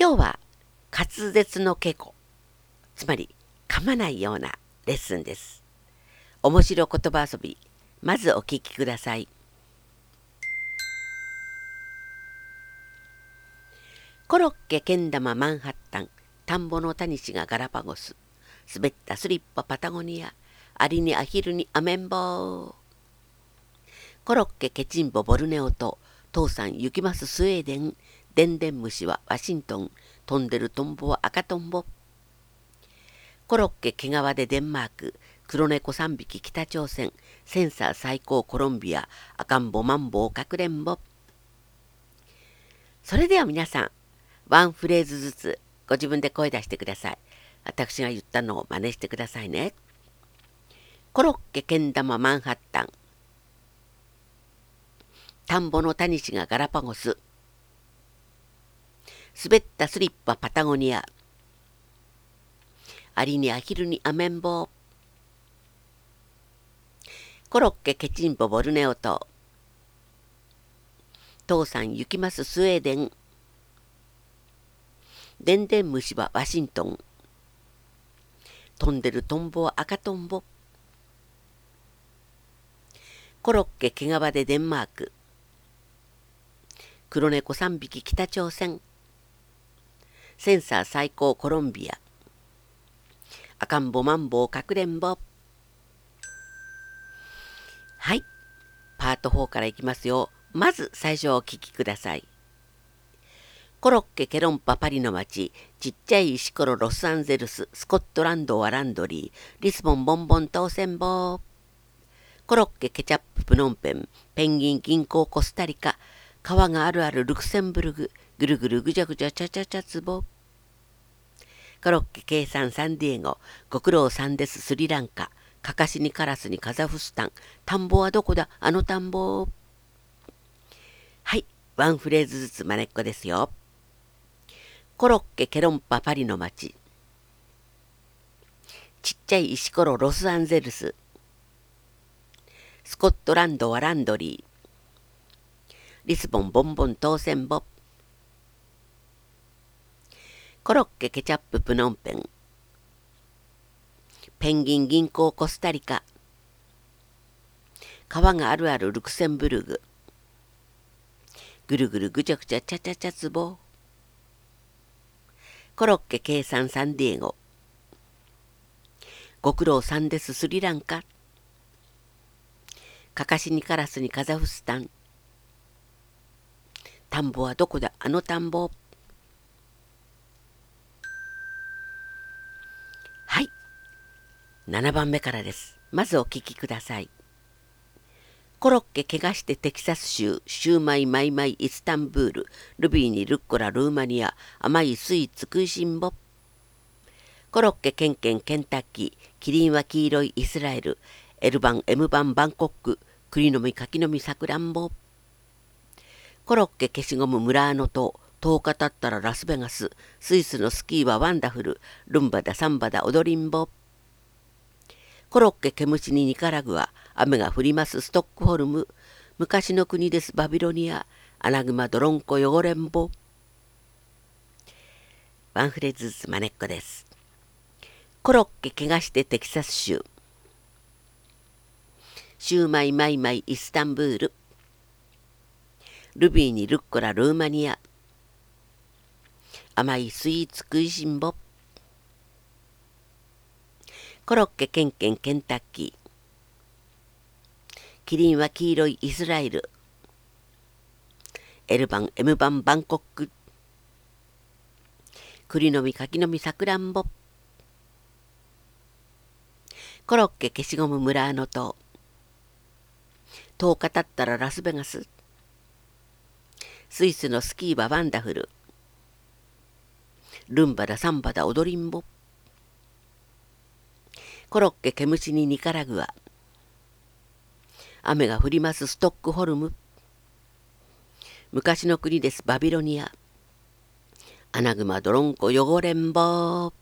今日は滑舌の稽古つまり噛まないようなレッスンです。面白言葉遊びまずお聞きください。コロッケけん玉マンハッタン田んぼのタニシがガラパゴス滑ったスリッパパタゴニアアリにアヒルにアメンボー。コロッケケチンボボルネオと父さん行きますスウェーデンでんでん虫はワシントン飛んでるトンボは赤トンボ。コロッケ毛皮でデンマーク黒猫3匹北朝鮮センサー最高コロンビア赤ん坊マンボウかくれんぼ。それでは皆さんワンフレーズずつご自分で声出してください。私が言ったのを真似してくださいね。コロッケけん玉マンハッタン。田んぼのタニシがガラパゴス。滑ったスリッパパタゴニア。アリにアヒルにアメンボ。コロッケケチンボボルネオと父さん行きますスウェーデン。でんでん虫はワシントン。飛んでるトンボは赤トンボ。コロッケ毛皮でデンマーク。黒猫3匹北朝鮮。センサー最高コロンビア。赤ん坊マンボウかくれんぼ。はい。パート4からいきますよ。まず最初お聞きください。コロッケケロンパパリの町ちっちゃい石ころロサンゼルス。スコットランドはランドリー。リスボンボンボン当選棒コロッケケチャッププノンペン。ペンギン銀行コスタリカ。川があるあるルクセンブルグぐるぐるぐじゃぐじゃちゃちゃちゃつぼ。コロッケ計算サンディエゴ、ご苦労さんですスリランカ、かかしにカラスにカザフスタン、田んぼはどこだ？あの田んぼ。はい、ワンフレーズずつまねっこですよ。コロッケケロンパパリの町。ちっちゃい石ころロスアンゼルス。スコットランドはランドリー。リスボンボンボン当選ボコロッケケチャッププノンペンペンギン銀行コスタリカ川があるあるルクセンブルグぐるぐるぐちゃぐちゃちゃちゃちゃつぼコロッケ計算サンディエゴご苦労さんですスリランカかかしにカラスにカザフスタン田んぼはどこだ？あの田んぼ。はい。7番目からです。まずお聞きください。コロッケ怪我してテキサス州、シューマイマイマイイスタンブール、ルビーにルッコラルーマニア、甘いスイーツ食いしん坊。コロッケケンケンケンタッキー、キリンは黄色いイスラエル、L 版 M 版バンコック、栗の実柿の実さくらんぼ。コロッケ消しゴムムラーノ島10日経ったらラスベガス。スイスのスキーはワンダフル。ルンバだサンバだ踊りんぼ。コロッケ毛虫にニカラグア。雨が降りますストックホルム。昔の国です。バビロニア。アナグマドロンコ汚れんぼ。ワンフレーズずつまねっこです。コロッケ怪我してテキサス州。シューマイマイマイイスタンブール。ルビーにルッコラルーマニア。甘いスイーツ食いしん坊。コロッケケンケンケンタッキー。キリンは黄色いイスラエル。L 版 M 版バンコック栗の実柿の実さくらんぼ。コロッケ消しゴム村の塔。10日経ったらラスベガス。スイスのスキーはワンダフル。ルンバだサンバだ踊りんぼ。コロッケ毛虫にニカラグア。雨が降りますストックホルム。昔の国ですバビロニア。アナグマドロンコ汚れんぼ